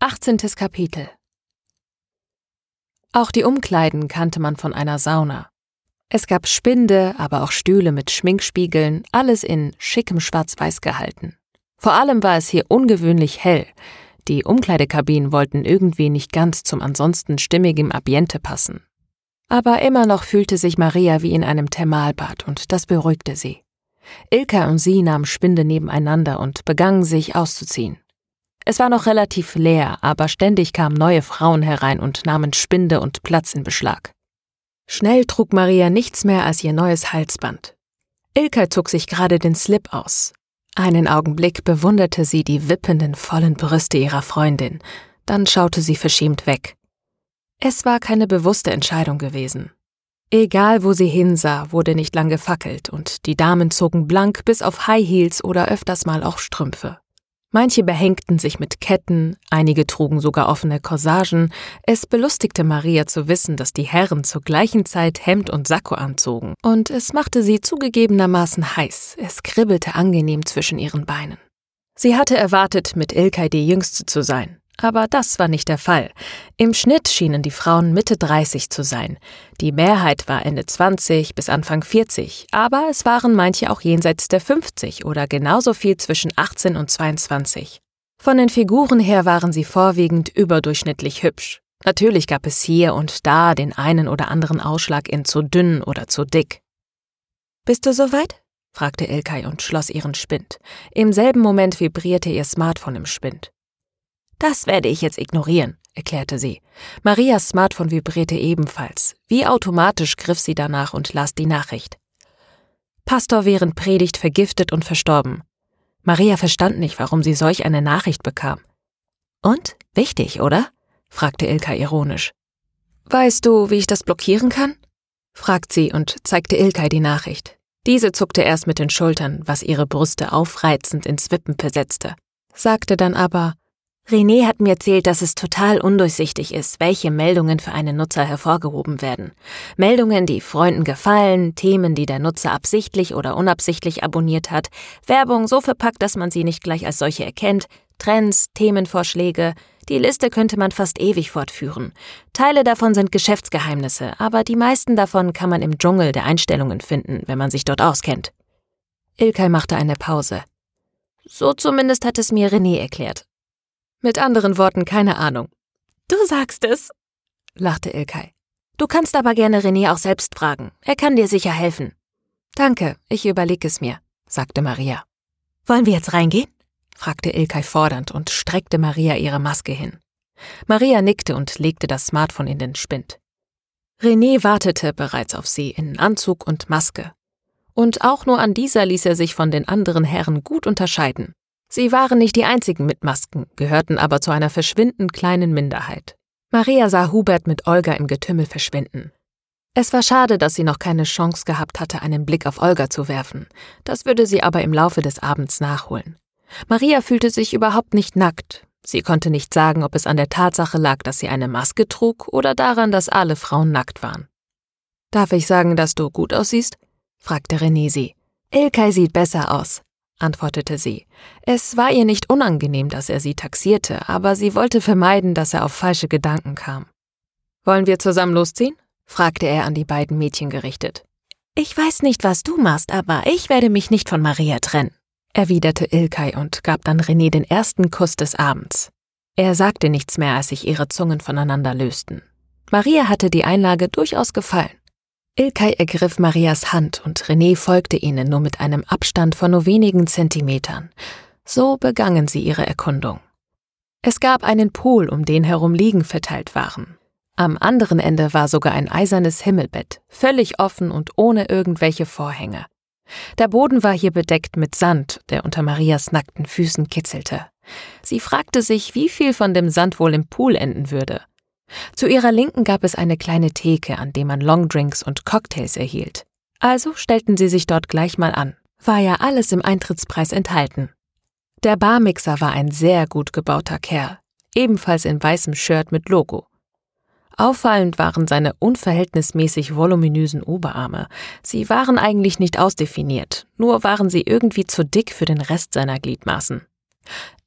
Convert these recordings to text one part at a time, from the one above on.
18. Kapitel Auch die Umkleiden kannte man von einer Sauna. Es gab Spinde, aber auch Stühle mit Schminkspiegeln, alles in schickem Schwarz-Weiß gehalten. Vor allem war es hier ungewöhnlich hell. Die Umkleidekabinen wollten irgendwie nicht ganz zum ansonsten stimmigem Ambiente passen. Aber immer noch fühlte sich Maria wie in einem Thermalbad und das beruhigte sie. Ilka und sie nahmen Spinde nebeneinander und begannen sich auszuziehen. Es war noch relativ leer, aber ständig kamen neue Frauen herein und nahmen Spinde und Platz in Beschlag. Schnell trug Maria nichts mehr als ihr neues Halsband. Ilka zog sich gerade den Slip aus. Einen Augenblick bewunderte sie die wippenden, vollen Brüste ihrer Freundin, dann schaute sie verschämt weg. Es war keine bewusste Entscheidung gewesen. Egal wo sie hinsah, wurde nicht lang gefackelt und die Damen zogen blank bis auf High Heels oder öfters mal auch Strümpfe. Manche behängten sich mit Ketten, einige trugen sogar offene Corsagen. Es belustigte Maria zu wissen, dass die Herren zur gleichen Zeit Hemd und Sakko anzogen. Und es machte sie zugegebenermaßen heiß. Es kribbelte angenehm zwischen ihren Beinen. Sie hatte erwartet, mit Ilkay die Jüngste zu sein. Aber das war nicht der Fall. Im Schnitt schienen die Frauen Mitte 30 zu sein. Die Mehrheit war Ende 20 bis Anfang 40, aber es waren manche auch jenseits der 50 oder genauso viel zwischen 18 und 22. Von den Figuren her waren sie vorwiegend überdurchschnittlich hübsch. Natürlich gab es hier und da den einen oder anderen Ausschlag in zu dünn oder zu dick. Bist du soweit? fragte Ilkay und schloss ihren Spind. Im selben Moment vibrierte ihr Smartphone im Spind. Das werde ich jetzt ignorieren, erklärte sie. Marias Smartphone vibrierte ebenfalls. Wie automatisch griff sie danach und las die Nachricht. Pastor während Predigt vergiftet und verstorben. Maria verstand nicht, warum sie solch eine Nachricht bekam. Und? Wichtig, oder? fragte Ilka ironisch. Weißt du, wie ich das blockieren kann? fragt sie und zeigte Ilkay die Nachricht. Diese zuckte erst mit den Schultern, was ihre Brüste aufreizend ins Wippen versetzte, sagte dann aber, René hat mir erzählt, dass es total undurchsichtig ist, welche Meldungen für einen Nutzer hervorgehoben werden. Meldungen, die Freunden gefallen, Themen, die der Nutzer absichtlich oder unabsichtlich abonniert hat, Werbung so verpackt, dass man sie nicht gleich als solche erkennt, Trends, Themenvorschläge. Die Liste könnte man fast ewig fortführen. Teile davon sind Geschäftsgeheimnisse, aber die meisten davon kann man im Dschungel der Einstellungen finden, wenn man sich dort auskennt. Ilkay machte eine Pause. So zumindest hat es mir René erklärt. Mit anderen Worten keine Ahnung. Du sagst es, lachte Ilkay. Du kannst aber gerne René auch selbst fragen. Er kann dir sicher helfen. Danke, ich überlege es mir, sagte Maria. Wollen wir jetzt reingehen? fragte Ilkay fordernd und streckte Maria ihre Maske hin. Maria nickte und legte das Smartphone in den Spind. René wartete bereits auf sie in Anzug und Maske. Und auch nur an dieser ließ er sich von den anderen Herren gut unterscheiden. Sie waren nicht die einzigen mit Masken, gehörten aber zu einer verschwindend kleinen Minderheit. Maria sah Hubert mit Olga im Getümmel verschwinden. Es war schade, dass sie noch keine Chance gehabt hatte, einen Blick auf Olga zu werfen. Das würde sie aber im Laufe des Abends nachholen. Maria fühlte sich überhaupt nicht nackt. Sie konnte nicht sagen, ob es an der Tatsache lag, dass sie eine Maske trug oder daran, dass alle Frauen nackt waren. Darf ich sagen, dass du gut aussiehst? fragte René sie. Ilkay sieht besser aus, antwortete sie. Es war ihr nicht unangenehm, dass er sie taxierte, aber sie wollte vermeiden, dass er auf falsche Gedanken kam. Wollen wir zusammen losziehen? fragte er an die beiden Mädchen gerichtet. Ich weiß nicht, was du machst, aber ich werde mich nicht von Maria trennen, erwiderte Ilkay und gab dann René den ersten Kuss des Abends. Er sagte nichts mehr, als sich ihre Zungen voneinander lösten. Maria hatte die Einlage durchaus gefallen. Ilkay ergriff Marias Hand und René folgte ihnen nur mit einem Abstand von nur wenigen Zentimetern. So begangen sie ihre Erkundung. Es gab einen Pool, um den herum Liegen verteilt waren. Am anderen Ende war sogar ein eisernes Himmelbett, völlig offen und ohne irgendwelche Vorhänge. Der Boden war hier bedeckt mit Sand, der unter Marias nackten Füßen kitzelte. Sie fragte sich, wie viel von dem Sand wohl im Pool enden würde. Zu ihrer Linken gab es eine kleine Theke, an dem man Longdrinks und Cocktails erhielt. Also stellten sie sich dort gleich mal an. War ja alles im Eintrittspreis enthalten. Der Barmixer war ein sehr gut gebauter Kerl, ebenfalls in weißem Shirt mit Logo. Auffallend waren seine unverhältnismäßig voluminösen Oberarme. Sie waren eigentlich nicht ausdefiniert, nur waren sie irgendwie zu dick für den Rest seiner Gliedmaßen.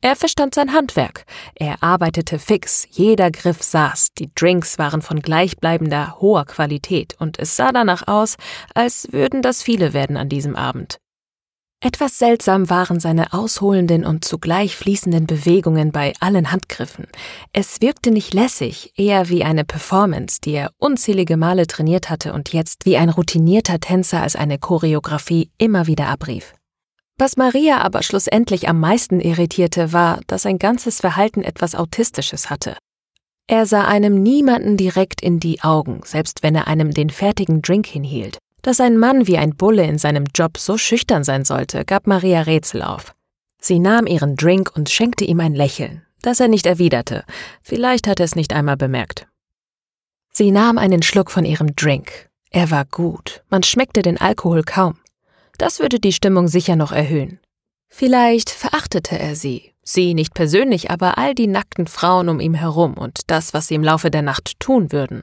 Er verstand sein Handwerk. Er arbeitete fix, jeder Griff saß, die Drinks waren von gleichbleibender, hoher Qualität und es sah danach aus, als würden das viele werden an diesem Abend. Etwas seltsam waren seine ausholenden und zugleich fließenden Bewegungen bei allen Handgriffen. Es wirkte nicht lässig, eher wie eine Performance, die er unzählige Male trainiert hatte und jetzt wie ein routinierter Tänzer als eine Choreografie immer wieder abrief. Was Maria aber schlussendlich am meisten irritierte, war, dass sein ganzes Verhalten etwas Autistisches hatte. Er sah einem niemanden direkt in die Augen, selbst wenn er einem den fertigen Drink hinhielt. Dass ein Mann wie ein Bulle in seinem Job so schüchtern sein sollte, gab Maria Rätsel auf. Sie nahm ihren Drink und schenkte ihm ein Lächeln, das er nicht erwiderte. Vielleicht hat er es nicht einmal bemerkt. Sie nahm einen Schluck von ihrem Drink. Er war gut, man schmeckte den Alkohol kaum. Das würde die Stimmung sicher noch erhöhen. Vielleicht verachtete er sie, sie nicht persönlich, aber all die nackten Frauen um ihn herum und das, was sie im Laufe der Nacht tun würden.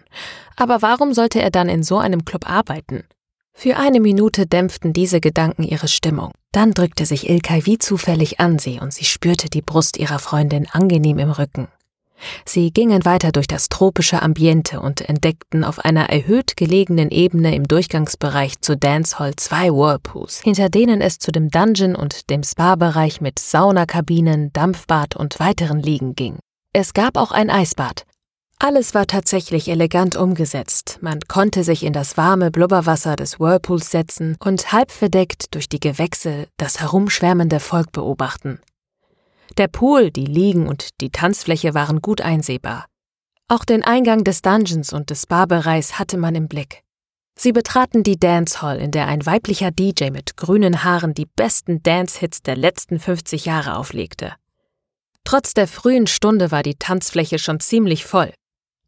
Aber warum sollte er dann in so einem Club arbeiten? Für eine Minute dämpften diese Gedanken ihre Stimmung. Dann drückte sich Ilkay wie zufällig an sie und sie spürte die Brust ihrer Freundin angenehm im Rücken. Sie gingen weiter durch das tropische Ambiente und entdeckten auf einer erhöht gelegenen Ebene im Durchgangsbereich zu Dancehall zwei Whirlpools, hinter denen es zu dem Dungeon und dem Spa-Bereich mit Saunakabinen, Dampfbad und weiteren Liegen ging. Es gab auch ein Eisbad, alles war tatsächlich elegant umgesetzt. Man konnte sich in das warme Blubberwasser des Whirlpools setzen und halb verdeckt durch die Gewächse das herumschwärmende Volk beobachten. Der Pool, die Liegen und die Tanzfläche waren gut einsehbar. Auch den Eingang des Dungeons und des Barbereichs hatte man im Blick. Sie betraten die Dancehall, in der ein weiblicher DJ mit grünen Haaren die besten Dance-Hits der letzten 50 Jahre auflegte. Trotz der frühen Stunde war die Tanzfläche schon ziemlich voll.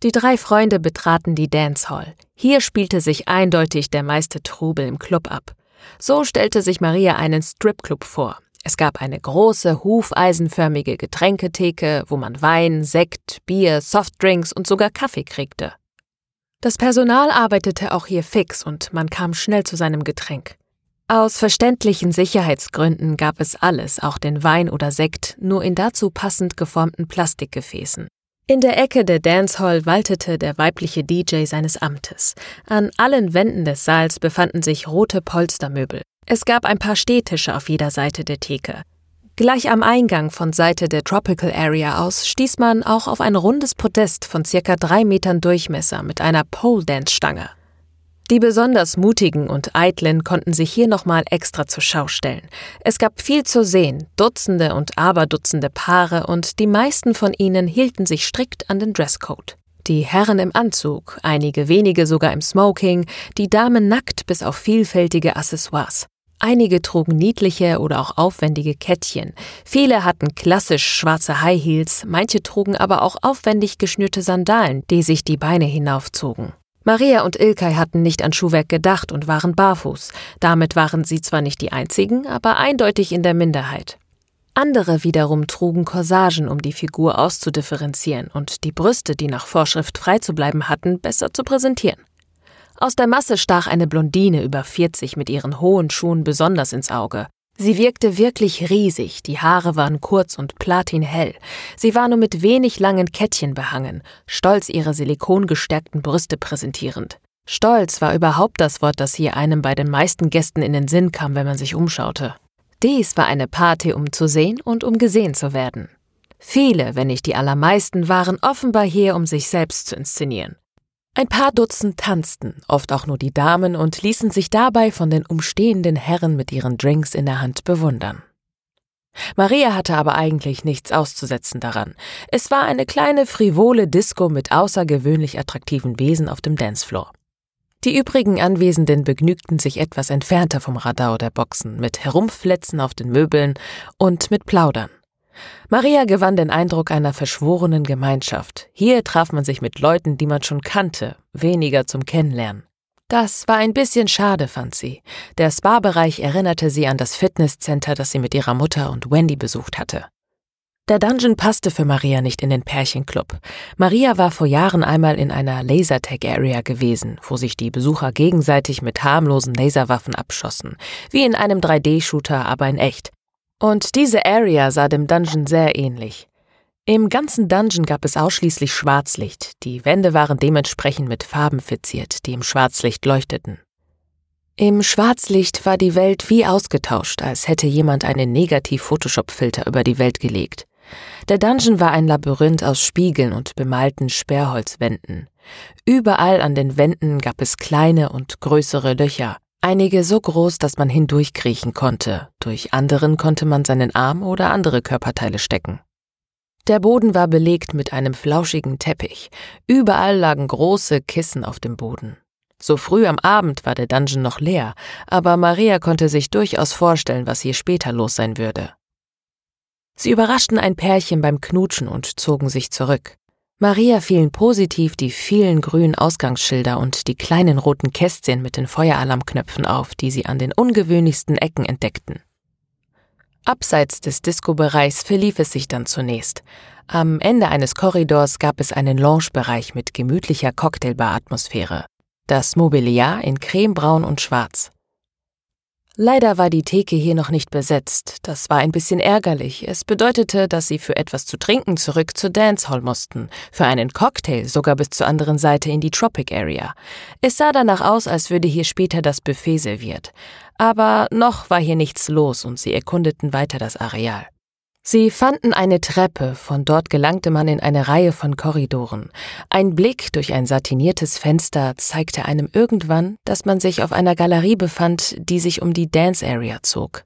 Die drei Freunde betraten die Dancehall. Hier spielte sich eindeutig der meiste Trubel im Club ab. So stellte sich Maria einen Stripclub vor. Es gab eine große, hufeisenförmige Getränketheke, wo man Wein, Sekt, Bier, Softdrinks und sogar Kaffee kriegte. Das Personal arbeitete auch hier fix und man kam schnell zu seinem Getränk. Aus verständlichen Sicherheitsgründen gab es alles, auch den Wein oder Sekt, nur in dazu passend geformten Plastikgefäßen. In der Ecke der Dancehall waltete der weibliche DJ seines Amtes. An allen Wänden des Saals befanden sich rote Polstermöbel. Es gab ein paar Stehtische auf jeder Seite der Theke. Gleich am Eingang von Seite der Tropical Area aus stieß man auch auf ein rundes Podest von circa drei Metern Durchmesser mit einer Pole-Dance-Stange. Die besonders mutigen und eitlen konnten sich hier nochmal extra zur Schau stellen. Es gab viel zu sehen, Dutzende und Aberdutzende Paare und die meisten von ihnen hielten sich strikt an den Dresscode. Die Herren im Anzug, einige wenige sogar im Smoking, die Damen nackt bis auf vielfältige Accessoires. Einige trugen niedliche oder auch aufwendige Kettchen. Viele hatten klassisch schwarze High Heels, manche trugen aber auch aufwendig geschnürte Sandalen, die sich die Beine hinaufzogen. Maria und Ilkay hatten nicht an Schuhwerk gedacht und waren barfuß. Damit waren sie zwar nicht die einzigen, aber eindeutig in der Minderheit. Andere wiederum trugen Corsagen, um die Figur auszudifferenzieren und die Brüste, die nach Vorschrift frei zu bleiben hatten, besser zu präsentieren. Aus der Masse stach eine Blondine über 40 mit ihren hohen Schuhen besonders ins Auge. Sie wirkte wirklich riesig, die Haare waren kurz und platinhell. Sie war nur mit wenig langen Kettchen behangen, stolz ihre silikongestärkten Brüste präsentierend. Stolz war überhaupt das Wort, das hier einem bei den meisten Gästen in den Sinn kam, wenn man sich umschaute. Dies war eine Party, um zu sehen und um gesehen zu werden. Viele, wenn nicht die allermeisten, waren offenbar hier, um sich selbst zu inszenieren. Ein paar Dutzend tanzten, oft auch nur die Damen, und ließen sich dabei von den umstehenden Herren mit ihren Drinks in der Hand bewundern. Maria hatte aber eigentlich nichts auszusetzen daran. Es war eine kleine frivole Disco mit außergewöhnlich attraktiven Wesen auf dem Dancefloor. Die übrigen Anwesenden begnügten sich etwas entfernter vom Radau der Boxen, mit Herumfletzen auf den Möbeln und mit Plaudern. Maria gewann den Eindruck einer verschworenen Gemeinschaft. Hier traf man sich mit Leuten, die man schon kannte, weniger zum Kennenlernen. Das war ein bisschen schade, fand sie. Der Spa-Bereich erinnerte sie an das Fitnesscenter, das sie mit ihrer Mutter und Wendy besucht hatte. Der Dungeon passte für Maria nicht in den Pärchenclub. Maria war vor Jahren einmal in einer Lasertag-Area gewesen, wo sich die Besucher gegenseitig mit harmlosen Laserwaffen abschossen, wie in einem 3D-Shooter, aber in echt. Und diese Area sah dem Dungeon sehr ähnlich. Im ganzen Dungeon gab es ausschließlich Schwarzlicht, die Wände waren dementsprechend mit Farben verziert, die im Schwarzlicht leuchteten. Im Schwarzlicht war die Welt wie ausgetauscht, als hätte jemand einen Negativ-Photoshop-Filter über die Welt gelegt. Der Dungeon war ein Labyrinth aus Spiegeln und bemalten Sperrholzwänden. Überall an den Wänden gab es kleine und größere Löcher, einige so groß, dass man hindurchkriechen konnte, durch anderen konnte man seinen Arm oder andere Körperteile stecken. Der Boden war belegt mit einem flauschigen Teppich, überall lagen große Kissen auf dem Boden. So früh am Abend war der Dungeon noch leer, aber Maria konnte sich durchaus vorstellen, was hier später los sein würde. Sie überraschten ein Pärchen beim Knutschen und zogen sich zurück. Maria fielen positiv die vielen grünen Ausgangsschilder und die kleinen roten Kästchen mit den Feueralarmknöpfen auf, die sie an den ungewöhnlichsten Ecken entdeckten. Abseits des Disco-Bereichs verlief es sich dann zunächst. Am Ende eines Korridors gab es einen Lounge-Bereich mit gemütlicher Cocktailbar-Atmosphäre. Das Mobiliar in cremebraun und schwarz. Leider war die Theke hier noch nicht besetzt. Das war ein bisschen ärgerlich. Es bedeutete, dass sie für etwas zu trinken zurück zur Dancehall mussten, für einen Cocktail sogar bis zur anderen Seite in die Tropic Area. Es sah danach aus, als würde hier später das Buffet serviert. Aber noch war hier nichts los und sie erkundeten weiter das Areal. Sie fanden eine Treppe, von dort gelangte man in eine Reihe von Korridoren. Ein Blick durch ein satiniertes Fenster zeigte einem irgendwann, dass man sich auf einer Galerie befand, die sich um die Dance Area zog.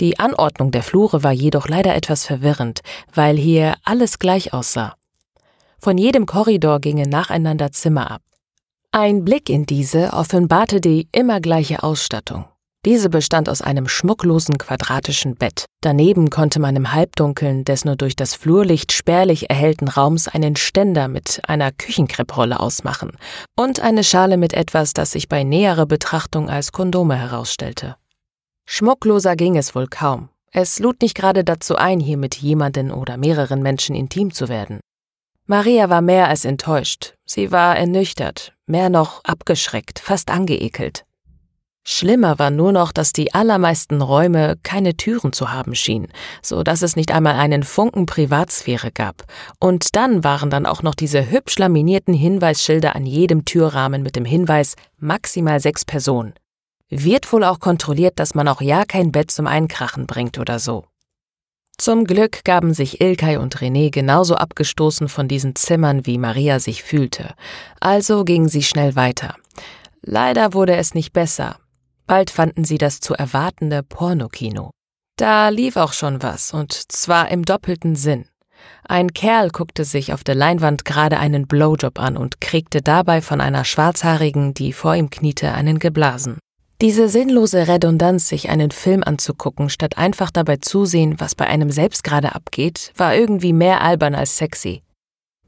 Die Anordnung der Flure war jedoch leider etwas verwirrend, weil hier alles gleich aussah. Von jedem Korridor gingen nacheinander Zimmer ab. Ein Blick in diese offenbarte die immer gleiche Ausstattung. Diese bestand aus einem schmucklosen quadratischen Bett. Daneben konnte man im Halbdunkeln des nur durch das Flurlicht spärlich erhellten Raums einen Ständer mit einer Küchenkrepprolle ausmachen und eine Schale mit etwas, das sich bei näherer Betrachtung als Kondome herausstellte. Schmuckloser ging es wohl kaum. Es lud nicht gerade dazu ein, hier mit jemanden oder mehreren Menschen intim zu werden. Maria war mehr als enttäuscht. Sie war ernüchtert, mehr noch abgeschreckt, fast angeekelt. Schlimmer war nur noch, dass die allermeisten Räume keine Türen zu haben schienen, so dass es nicht einmal einen Funken Privatsphäre gab. Und dann waren dann auch noch diese hübsch laminierten Hinweisschilder an jedem Türrahmen mit dem Hinweis maximal sechs Personen. Wird wohl auch kontrolliert, dass man auch ja kein Bett zum Einkrachen bringt oder so. Zum Glück gaben sich Ilkay und René genauso abgestoßen von diesen Zimmern, wie Maria sich fühlte. Also gingen sie schnell weiter. Leider wurde es nicht besser. Bald fanden sie das zu erwartende Pornokino. Da lief auch schon was, und zwar im doppelten Sinn. Ein Kerl guckte sich auf der Leinwand gerade einen Blowjob an und kriegte dabei von einer Schwarzhaarigen, die vor ihm kniete, einen geblasen. Diese sinnlose Redundanz, sich einen Film anzugucken, statt einfach dabei zusehen, was bei einem selbst gerade abgeht, war irgendwie mehr albern als sexy.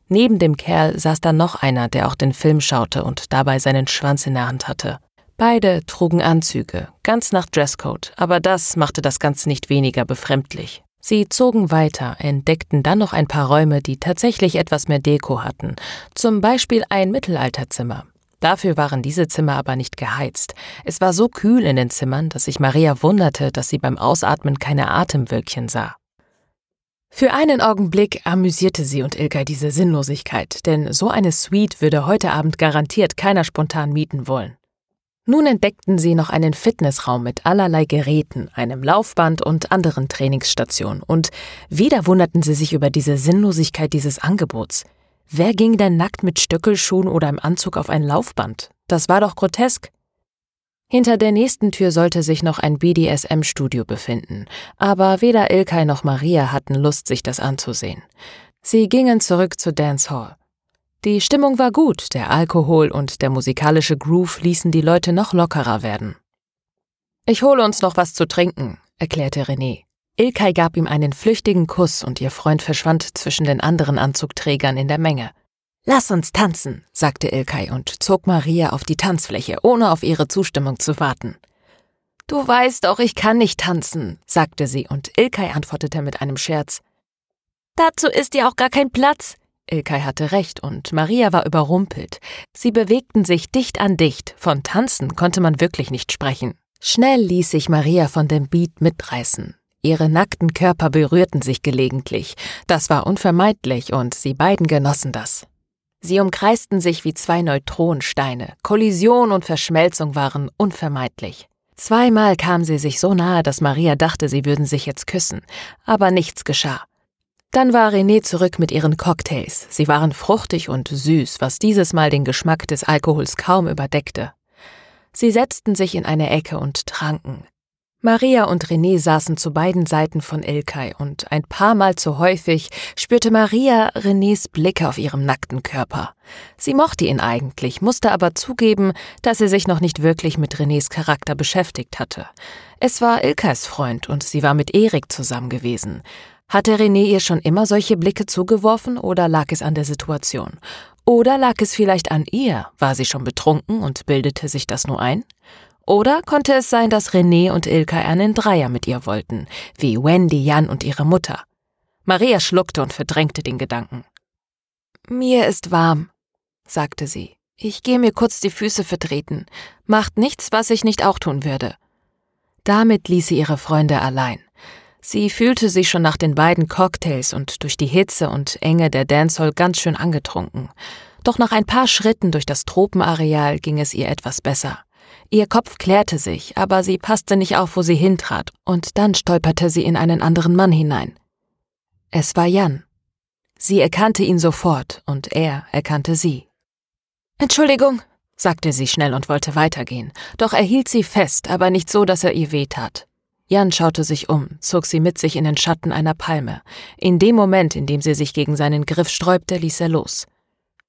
Neben dem Kerl saß da noch einer, der auch den Film schaute und dabei seinen Schwanz in der Hand hatte. Beide trugen Anzüge, ganz nach Dresscode, aber das machte das Ganze nicht weniger befremdlich. Sie zogen weiter, entdeckten dann noch ein paar Räume, die tatsächlich etwas mehr Deko hatten, zum Beispiel ein Mittelalterzimmer. Dafür waren diese Zimmer aber nicht geheizt. Es war so kühl in den Zimmern, dass sich Maria wunderte, dass sie beim Ausatmen keine Atemwölkchen sah. Für einen Augenblick amüsierte sie und Ilka diese Sinnlosigkeit, denn so eine Suite würde heute Abend garantiert keiner spontan mieten wollen. Nun entdeckten sie noch einen Fitnessraum mit allerlei Geräten, einem Laufband und anderen Trainingsstationen. Und wieder wunderten sie sich über diese Sinnlosigkeit dieses Angebots. Wer ging denn nackt mit Stöckelschuhen oder im Anzug auf ein Laufband? Das war doch grotesk. Hinter der nächsten Tür sollte sich noch ein BDSM-Studio befinden, aber weder Ilkay noch Maria hatten Lust, sich das anzusehen. Sie gingen zurück zur Dance Hall. Die Stimmung war gut, der Alkohol und der musikalische Groove ließen die Leute noch lockerer werden. Ich hole uns noch was zu trinken, erklärte René. Ilkay gab ihm einen flüchtigen Kuss und ihr Freund verschwand zwischen den anderen Anzugträgern in der Menge. Lass uns tanzen, sagte Ilkay und zog Maria auf die Tanzfläche, ohne auf ihre Zustimmung zu warten. Du weißt doch, ich kann nicht tanzen, sagte sie, und Ilkay antwortete mit einem Scherz. Dazu ist ja auch gar kein Platz. Ilkay hatte recht und Maria war überrumpelt. Sie bewegten sich dicht an dicht, von Tanzen konnte man wirklich nicht sprechen. Schnell ließ sich Maria von dem Beat mitreißen. Ihre nackten Körper berührten sich gelegentlich. Das war unvermeidlich und sie beiden genossen das. Sie umkreisten sich wie zwei Neutronensteine. Kollision und Verschmelzung waren unvermeidlich. Zweimal kam sie sich so nahe, dass Maria dachte, sie würden sich jetzt küssen, aber nichts geschah. Dann war René zurück mit ihren Cocktails. Sie waren fruchtig und süß, was dieses Mal den Geschmack des Alkohols kaum überdeckte. Sie setzten sich in eine Ecke und tranken. Maria und René saßen zu beiden Seiten von Ilkay und ein paar Mal zu häufig spürte Maria Renés Blicke auf ihrem nackten Körper. Sie mochte ihn eigentlich, musste aber zugeben, dass sie sich noch nicht wirklich mit Renés Charakter beschäftigt hatte. Es war Ilkays Freund und sie war mit Erik zusammen gewesen. Hatte René ihr schon immer solche Blicke zugeworfen oder lag es an der Situation? Oder lag es vielleicht an ihr? War sie schon betrunken und bildete sich das nur ein? Oder konnte es sein, dass René und Ilka einen Dreier mit ihr wollten, wie Wendy, Jan und ihre Mutter? Maria schluckte und verdrängte den Gedanken. Mir ist warm, sagte sie. Ich gehe mir kurz die Füße vertreten. Macht nichts, was ich nicht auch tun würde. Damit ließ sie ihre Freunde allein. Sie fühlte sich schon nach den beiden Cocktails und durch die Hitze und Enge der Dancehall ganz schön angetrunken. Doch nach ein paar Schritten durch das Tropenareal ging es ihr etwas besser. Ihr Kopf klärte sich, aber sie passte nicht auf, wo sie hintrat, und dann stolperte sie in einen anderen Mann hinein. Es war Jan. Sie erkannte ihn sofort, und er erkannte sie. Entschuldigung, sagte sie schnell und wollte weitergehen, doch er hielt sie fest, aber nicht so, dass er ihr wehtat. Jan schaute sich um, zog sie mit sich in den Schatten einer Palme. In dem Moment, in dem sie sich gegen seinen Griff sträubte, ließ er los.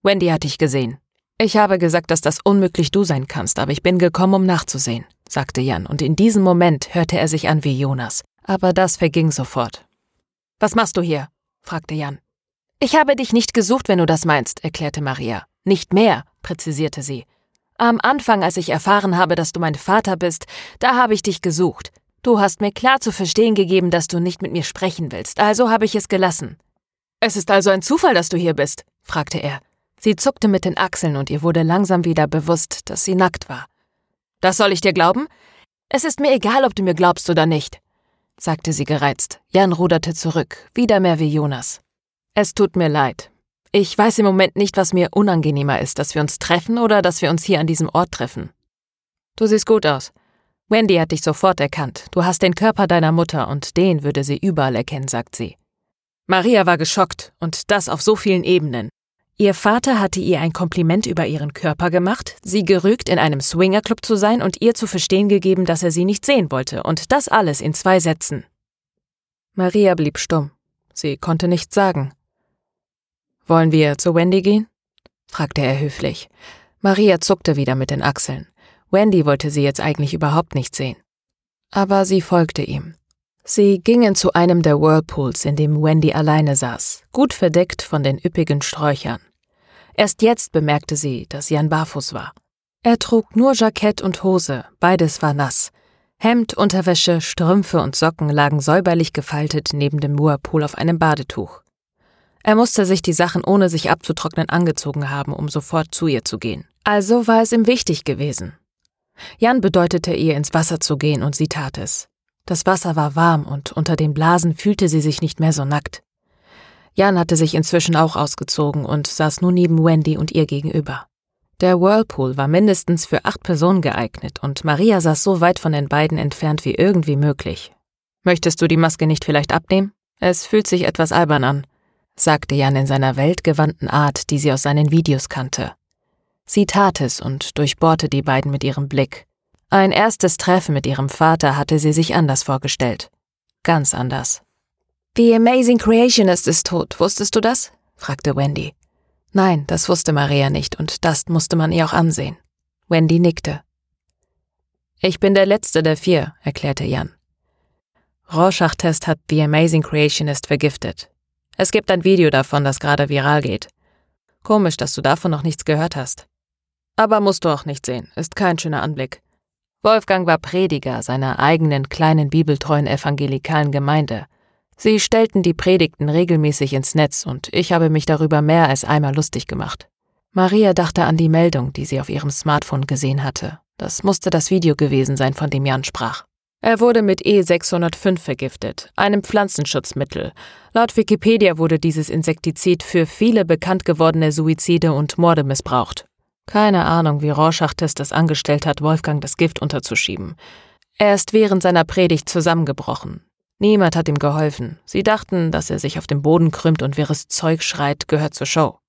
Wendy hat dich gesehen. Ich habe gesagt, dass das unmöglich du sein kannst, aber ich bin gekommen, um nachzusehen, sagte Jan, und in diesem Moment hörte er sich an wie Jonas. Aber das verging sofort. Was machst du hier? fragte Jan. Ich habe dich nicht gesucht, wenn du das meinst, erklärte Maria. Nicht mehr, präzisierte sie. Am Anfang, als ich erfahren habe, dass du mein Vater bist, da habe ich dich gesucht. Du hast mir klar zu verstehen gegeben, dass du nicht mit mir sprechen willst, also habe ich es gelassen. Es ist also ein Zufall, dass du hier bist? fragte er. Sie zuckte mit den Achseln und ihr wurde langsam wieder bewusst, dass sie nackt war. Das soll ich dir glauben? Es ist mir egal, ob du mir glaubst oder nicht, sagte sie gereizt. Jan ruderte zurück, wieder mehr wie Jonas. Es tut mir leid. Ich weiß im Moment nicht, was mir unangenehmer ist, dass wir uns treffen oder dass wir uns hier an diesem Ort treffen. Du siehst gut aus. Wendy hat dich sofort erkannt. Du hast den Körper deiner Mutter und den würde sie überall erkennen, sagt sie. Maria war geschockt und das auf so vielen Ebenen. Ihr Vater hatte ihr ein Kompliment über ihren Körper gemacht, sie gerügt, in einem Swingerclub zu sein und ihr zu verstehen gegeben, dass er sie nicht sehen wollte, und das alles in zwei Sätzen. Maria blieb stumm. Sie konnte nichts sagen. Wollen wir zu Wendy gehen? fragte er höflich. Maria zuckte wieder mit den Achseln. Wendy wollte sie jetzt eigentlich überhaupt nicht sehen. Aber sie folgte ihm. Sie gingen zu einem der Whirlpools, in dem Wendy alleine saß, gut verdeckt von den üppigen Sträuchern. Erst jetzt bemerkte sie, dass Jan barfuß war. Er trug nur Jackett und Hose, beides war nass. Hemd, Unterwäsche, Strümpfe und Socken lagen säuberlich gefaltet neben dem Whirlpool auf einem Badetuch. Er musste sich die Sachen ohne sich abzutrocknen angezogen haben, um sofort zu ihr zu gehen. Also war es ihm wichtig gewesen. Jan bedeutete ihr, ins Wasser zu gehen, und sie tat es. Das Wasser war warm, und unter den Blasen fühlte sie sich nicht mehr so nackt. Jan hatte sich inzwischen auch ausgezogen und saß nun neben Wendy und ihr gegenüber. Der Whirlpool war mindestens für acht Personen geeignet, und Maria saß so weit von den beiden entfernt wie irgendwie möglich. Möchtest du die Maske nicht vielleicht abnehmen? Es fühlt sich etwas albern an, sagte Jan in seiner weltgewandten Art, die sie aus seinen Videos kannte. Sie tat es und durchbohrte die beiden mit ihrem Blick. Ein erstes Treffen mit ihrem Vater hatte sie sich anders vorgestellt. Ganz anders. The Amazing Creationist ist tot, wusstest du das? fragte Wendy. Nein, das wusste Maria nicht, und das musste man ihr auch ansehen. Wendy nickte. Ich bin der letzte der vier, erklärte Jan. Rorschach-Test hat The Amazing Creationist vergiftet. Es gibt ein Video davon, das gerade viral geht. Komisch, dass du davon noch nichts gehört hast. Aber musst du auch nicht sehen, ist kein schöner Anblick. Wolfgang war Prediger seiner eigenen kleinen bibeltreuen evangelikalen Gemeinde. Sie stellten die Predigten regelmäßig ins Netz und ich habe mich darüber mehr als einmal lustig gemacht. Maria dachte an die Meldung, die sie auf ihrem Smartphone gesehen hatte. Das musste das Video gewesen sein, von dem Jan sprach. Er wurde mit E605 vergiftet, einem Pflanzenschutzmittel. Laut Wikipedia wurde dieses Insektizid für viele bekannt gewordene Suizide und Morde missbraucht. Keine Ahnung, wie Rorschach-Test es angestellt hat, Wolfgang das Gift unterzuschieben. Er ist während seiner Predigt zusammengebrochen. Niemand hat ihm geholfen. Sie dachten, dass er sich auf dem Boden krümmt und wirres Zeug schreit, gehört zur Show.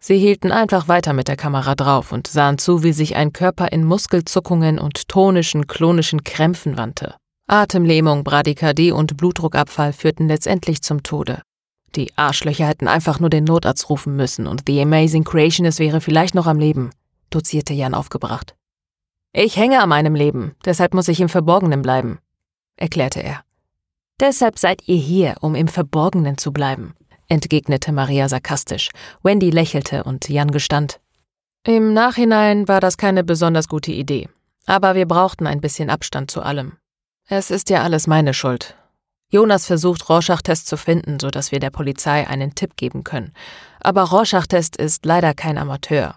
Sie hielten einfach weiter mit der Kamera drauf und sahen zu, wie sich ein Körper in Muskelzuckungen und tonischen, klonischen Krämpfen wandte. Atemlähmung, Bradykardie und Blutdruckabfall führten letztendlich zum Tode. Die Arschlöcher hätten einfach nur den Notarzt rufen müssen und The Amazing Creationist wäre vielleicht noch am Leben, dozierte Jan aufgebracht. Ich hänge an meinem Leben, deshalb muss ich im Verborgenen bleiben, erklärte er. Deshalb seid ihr hier, um im Verborgenen zu bleiben, entgegnete Maria sarkastisch. Wendy lächelte und Jan gestand. Im Nachhinein war das keine besonders gute Idee. Aber wir brauchten ein bisschen Abstand zu allem. Es ist ja alles meine Schuld. Jonas versucht, Rorschach-Test zu finden, sodass wir der Polizei einen Tipp geben können. Aber Rorschach-Test ist leider kein Amateur.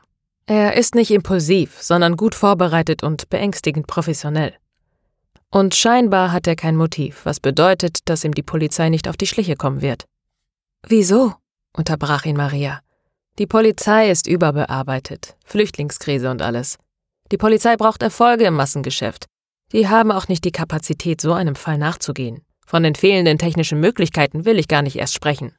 Er ist nicht impulsiv, sondern gut vorbereitet und beängstigend professionell. Und scheinbar hat er kein Motiv, was bedeutet, dass ihm die Polizei nicht auf die Schliche kommen wird. Wieso? unterbrach ihn Maria. Die Polizei ist überbearbeitet, Flüchtlingskrise und alles. Die Polizei braucht Erfolge im Massengeschäft. Die haben auch nicht die Kapazität, so einem Fall nachzugehen. Von den fehlenden technischen Möglichkeiten will ich gar nicht erst sprechen.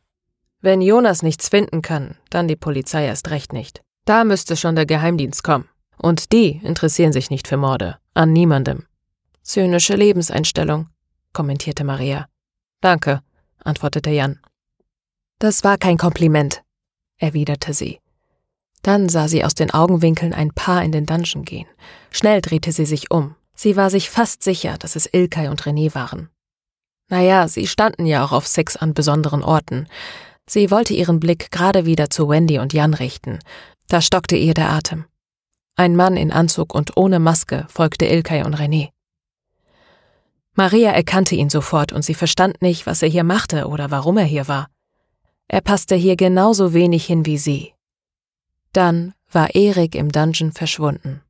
Wenn Jonas nichts finden kann, dann die Polizei erst recht nicht. Da müsste schon der Geheimdienst kommen. Und die interessieren sich nicht für Morde. An niemandem. Zynische Lebenseinstellung, kommentierte Maria. Danke, antwortete Jan. Das war kein Kompliment, erwiderte sie. Dann sah sie aus den Augenwinkeln ein Paar in den Dungeon gehen. Schnell drehte sie sich um. Sie war sich fast sicher, dass es Ilkay und René waren. Naja, sie standen ja auch auf Sex an besonderen Orten. Sie wollte ihren Blick gerade wieder zu Wendy und Jan richten. Da stockte ihr der Atem. Ein Mann in Anzug und ohne Maske folgte Ilkay und René. Maria erkannte ihn sofort und sie verstand nicht, was er hier machte oder warum er hier war. Er passte hier genauso wenig hin wie sie. Dann war Erik im Dungeon verschwunden.